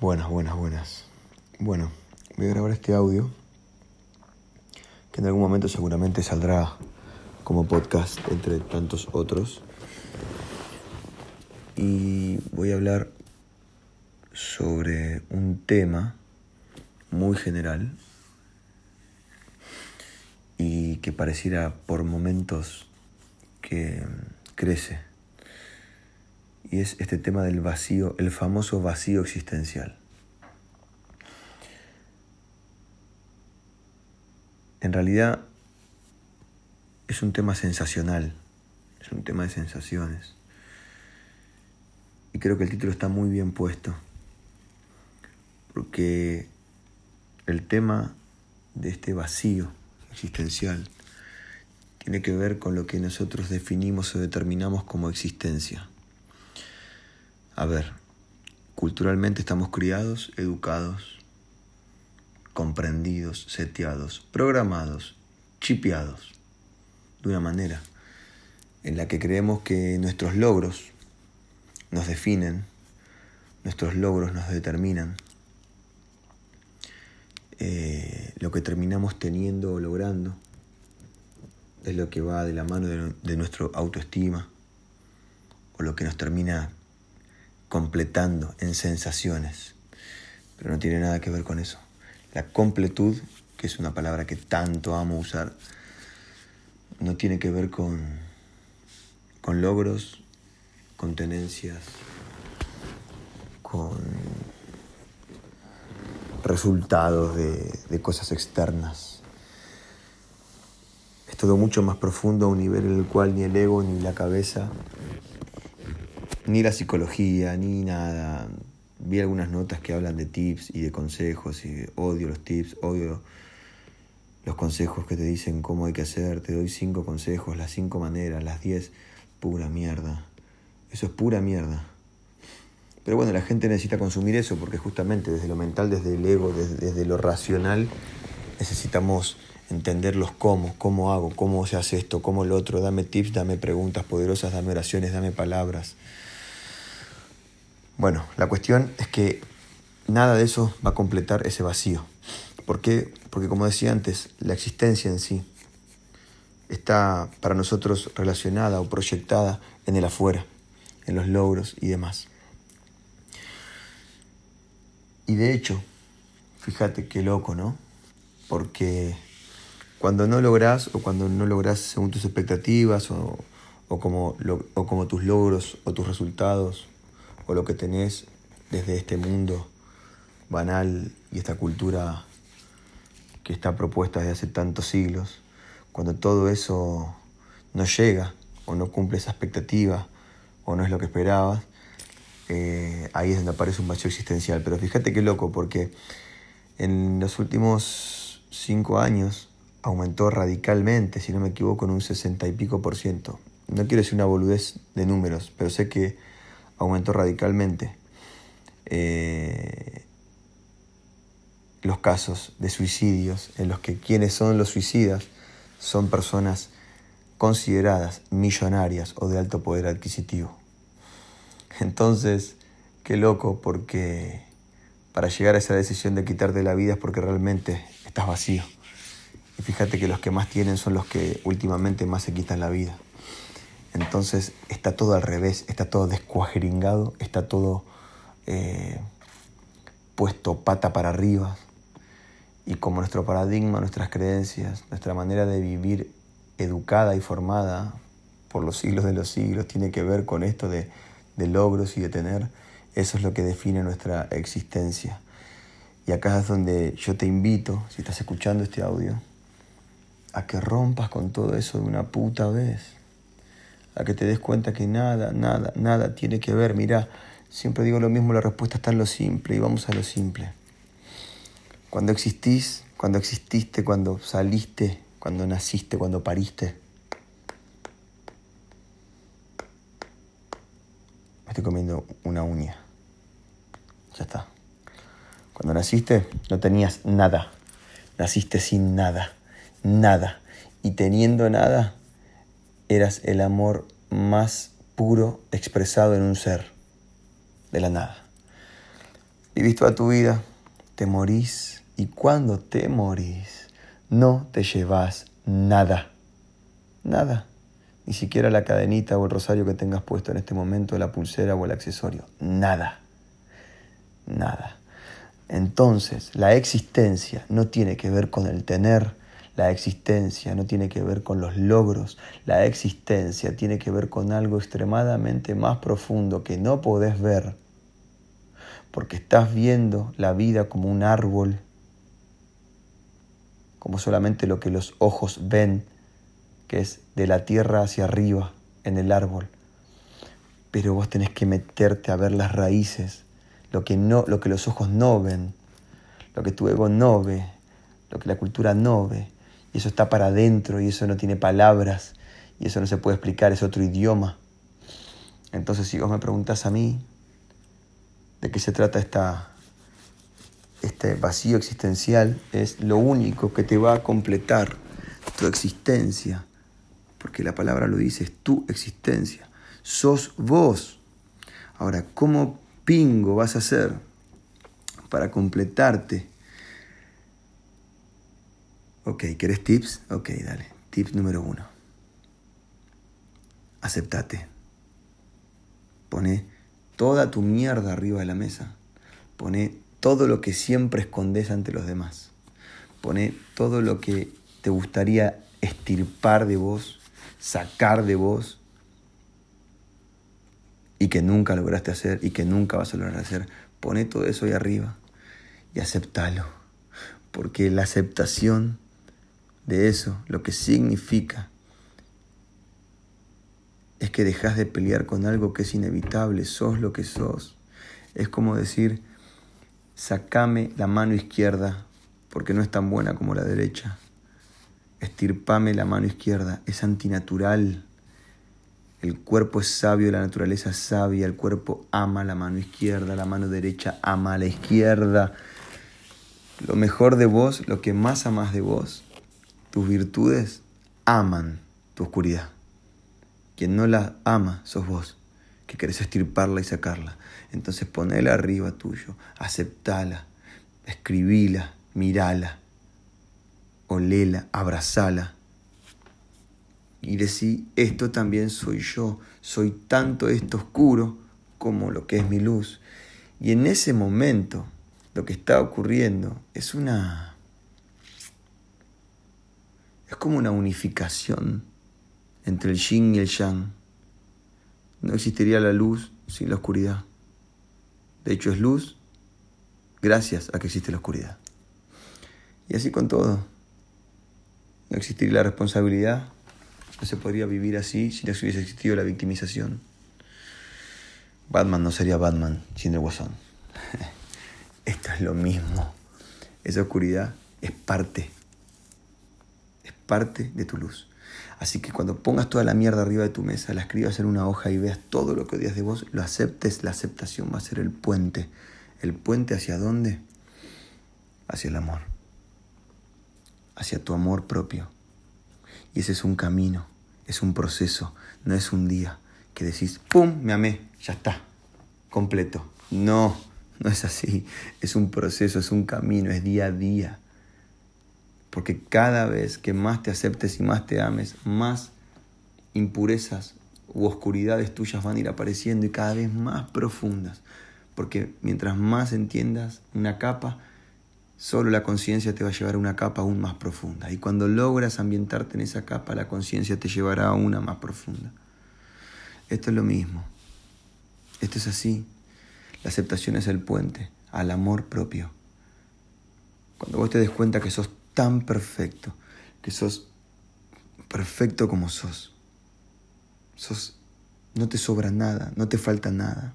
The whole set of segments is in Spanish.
Buenas, buenas, buenas. Bueno, voy a grabar este audio que en algún momento seguramente saldrá como podcast entre tantos otros. Y voy a hablar sobre un tema muy general y que pareciera por momentos que crece y es este tema del vacío, el famoso vacío existencial. En realidad es un tema sensacional, es un tema de sensaciones. Y creo que el título está muy bien puesto, porque el tema de este vacío existencial tiene que ver con lo que nosotros definimos o determinamos como existencia. A ver, culturalmente estamos criados, educados, comprendidos, seteados, programados, chipeados, de una manera en la que creemos que nuestros logros nos definen, nuestros logros nos determinan, eh, lo que terminamos teniendo o logrando es lo que va de la mano de, de nuestra autoestima o lo que nos termina completando en sensaciones. Pero no tiene nada que ver con eso. La completud, que es una palabra que tanto amo usar, no tiene que ver con, con logros, con tenencias, con resultados de, de cosas externas. Es todo mucho más profundo a un nivel en el cual ni el ego ni la cabeza ni la psicología, ni nada. Vi algunas notas que hablan de tips y de consejos y odio los tips, odio los consejos que te dicen cómo hay que hacer. Te doy cinco consejos, las cinco maneras, las diez. Pura mierda. Eso es pura mierda. Pero bueno, la gente necesita consumir eso porque justamente desde lo mental, desde el ego, desde, desde lo racional, necesitamos entender los cómo, cómo hago, cómo se hace esto, cómo lo otro. Dame tips, dame preguntas poderosas, dame oraciones, dame palabras. Bueno, la cuestión es que nada de eso va a completar ese vacío. ¿Por qué? Porque como decía antes, la existencia en sí está para nosotros relacionada o proyectada en el afuera, en los logros y demás. Y de hecho, fíjate qué loco, ¿no? Porque cuando no logras o cuando no logras según tus expectativas o, o como, lo, o como tus logros o tus resultados o lo que tenés desde este mundo banal y esta cultura que está propuesta desde hace tantos siglos, cuando todo eso no llega o no cumple esa expectativa o no es lo que esperabas, eh, ahí es donde aparece un vacío existencial. Pero fíjate qué loco, porque en los últimos cinco años aumentó radicalmente, si no me equivoco, en un sesenta y pico por ciento. No quiero decir una boludez de números, pero sé que aumentó radicalmente eh, los casos de suicidios en los que quienes son los suicidas son personas consideradas millonarias o de alto poder adquisitivo. Entonces, qué loco porque para llegar a esa decisión de quitarte la vida es porque realmente estás vacío. Y fíjate que los que más tienen son los que últimamente más se quitan la vida. Entonces está todo al revés, está todo descuajeringado, está todo eh, puesto pata para arriba. Y como nuestro paradigma, nuestras creencias, nuestra manera de vivir educada y formada por los siglos de los siglos tiene que ver con esto de, de logros y de tener, eso es lo que define nuestra existencia. Y acá es donde yo te invito, si estás escuchando este audio, a que rompas con todo eso de una puta vez a que te des cuenta que nada, nada, nada tiene que ver. Mira, siempre digo lo mismo, la respuesta está en lo simple y vamos a lo simple. Cuando existís, cuando exististe, cuando saliste, cuando naciste, cuando pariste. Me estoy comiendo una uña. Ya está. Cuando naciste no tenías nada. Naciste sin nada. Nada. Y teniendo nada, eras el amor más puro expresado en un ser, de la nada. Vivís toda tu vida, te morís y cuando te morís no te llevas nada, nada, ni siquiera la cadenita o el rosario que tengas puesto en este momento, la pulsera o el accesorio, nada, nada. Entonces, la existencia no tiene que ver con el tener, la existencia no tiene que ver con los logros, la existencia tiene que ver con algo extremadamente más profundo que no podés ver, porque estás viendo la vida como un árbol, como solamente lo que los ojos ven, que es de la tierra hacia arriba en el árbol. Pero vos tenés que meterte a ver las raíces, lo que, no, lo que los ojos no ven, lo que tu ego no ve, lo que la cultura no ve. Eso está para adentro y eso no tiene palabras y eso no se puede explicar, es otro idioma. Entonces si vos me preguntas a mí de qué se trata esta, este vacío existencial, es lo único que te va a completar tu existencia, porque la palabra lo dice, es tu existencia, sos vos. Ahora, ¿cómo pingo vas a hacer para completarte? Ok, ¿querés tips? Ok, dale. Tip número uno. Aceptate. Pone toda tu mierda arriba de la mesa. Pone todo lo que siempre escondes ante los demás. Pone todo lo que te gustaría estirpar de vos, sacar de vos y que nunca lograste hacer y que nunca vas a lograr hacer. Pone todo eso ahí arriba y aceptalo. Porque la aceptación de eso, lo que significa, es que dejas de pelear con algo que es inevitable, sos lo que sos. Es como decir, sacame la mano izquierda porque no es tan buena como la derecha. Estirpame la mano izquierda, es antinatural. El cuerpo es sabio, la naturaleza es sabia, el cuerpo ama la mano izquierda, la mano derecha ama a la izquierda. Lo mejor de vos, lo que más amas de vos, tus virtudes, aman tu oscuridad. Quien no la ama, sos vos, que querés estirparla y sacarla. Entonces ponela arriba tuyo, aceptala, escribila, mirala, olela, abrazala y decí, esto también soy yo, soy tanto esto oscuro como lo que es mi luz. Y en ese momento lo que está ocurriendo es una... es como una unificación entre el yin y el yang. No existiría la luz sin la oscuridad. De hecho es luz gracias a que existe la oscuridad. Y así con todo. No existiría la responsabilidad no se podría vivir así si no hubiese existido la victimización. Batman no sería Batman sin el guasón. Esto es lo mismo. Esa oscuridad es parte. Parte de tu luz. Así que cuando pongas toda la mierda arriba de tu mesa, la escribas en una hoja y veas todo lo que odias de vos, lo aceptes, la aceptación va a ser el puente. ¿El puente hacia dónde? Hacia el amor. Hacia tu amor propio y ese es un camino, es un proceso, no es un día que decís, ¡pum! Me amé, ya está, completo. No, no es así. Es un proceso, es un camino, es día a día. Porque cada vez que más te aceptes y más te ames, más impurezas u oscuridades tuyas van a ir apareciendo y cada vez más profundas. Porque mientras más entiendas una capa, Solo la conciencia te va a llevar a una capa aún más profunda. Y cuando logras ambientarte en esa capa, la conciencia te llevará a una más profunda. Esto es lo mismo. Esto es así. La aceptación es el puente al amor propio. Cuando vos te des cuenta que sos tan perfecto, que sos perfecto como sos, sos, no te sobra nada, no te falta nada.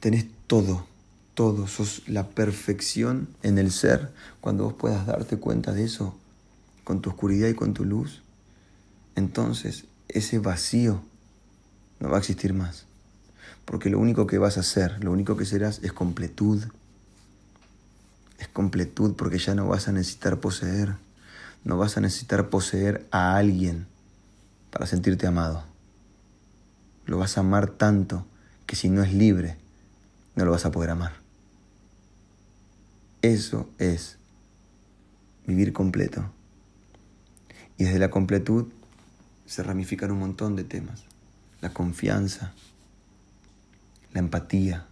Tenés todo todo, sos la perfección en el ser, cuando vos puedas darte cuenta de eso, con tu oscuridad y con tu luz, entonces ese vacío no va a existir más. Porque lo único que vas a hacer, lo único que serás es completud. Es completud porque ya no vas a necesitar poseer. No vas a necesitar poseer a alguien para sentirte amado. Lo vas a amar tanto que si no es libre, no lo vas a poder amar. Eso es vivir completo. Y desde la completud se ramifican un montón de temas. La confianza, la empatía,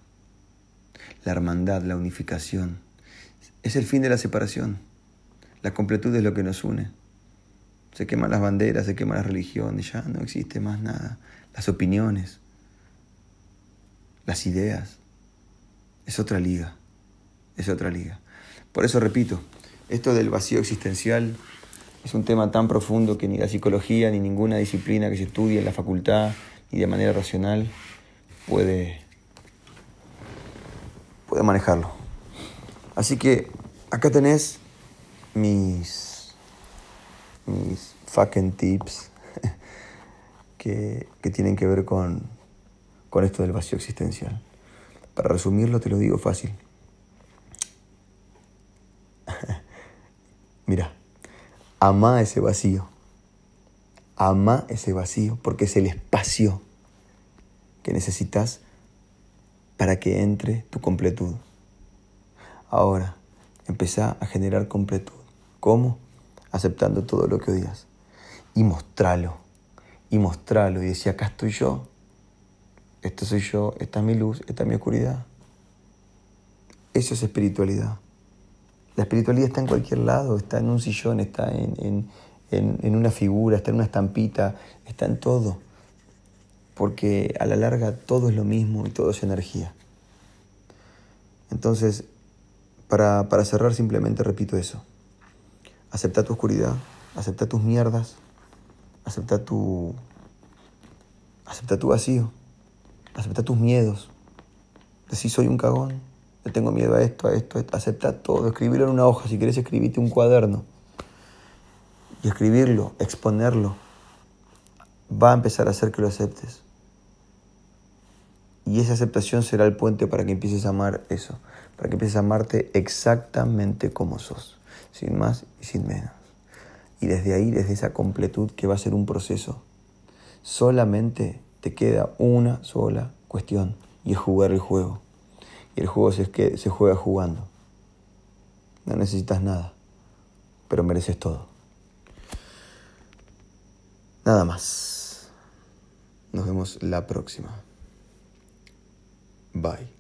la hermandad, la unificación. Es el fin de la separación. La completud es lo que nos une. Se queman las banderas, se queman las religiones, ya no existe más nada. Las opiniones, las ideas. Es otra liga, es otra liga. Por eso repito, esto del vacío existencial es un tema tan profundo que ni la psicología ni ninguna disciplina que se estudie en la facultad ni de manera racional puede, puede manejarlo. Así que acá tenés mis, fucking tips que, que tienen que ver con, con esto del vacío existencial. Para resumirlo te lo digo fácil. Mira, ama ese vacío. Ama ese vacío porque es el espacio que necesitas para que entre tu completud. Ahora, empezá a generar completud. ¿Cómo? Aceptando todo lo que odias. Y mostralo. Y mostralo. Y decía, acá estoy yo. Esto soy yo. Esta es mi luz. Esta es mi oscuridad. Eso es espiritualidad. La espiritualidad está en cualquier lado. Está en un sillón, está en, en una figura, está en una estampita, está en todo porque a la larga todo es lo mismo y todo es energía. Entonces, para, cerrar simplemente repito eso. Acepta tu oscuridad, acepta tus mierdas, acepta tu, acepta tu vacío, acepta tus miedos. Decir soy un cagón, le tengo miedo a esto, a esto, a esto. acepta todo, escribirlo en una hoja, si querés escribirte un cuaderno. Y escribirlo, exponerlo, va a empezar a hacer que lo aceptes. Y esa aceptación será el puente para que empieces a amar eso, para que empieces a amarte exactamente como sos, sin más y sin menos. Y desde ahí, desde esa completud que va a ser un proceso, solamente te queda una sola cuestión y es jugar el juego. Y el juego se, se juega jugando. No necesitas nada, pero mereces todo. Nada más. Nos vemos la próxima. Bye.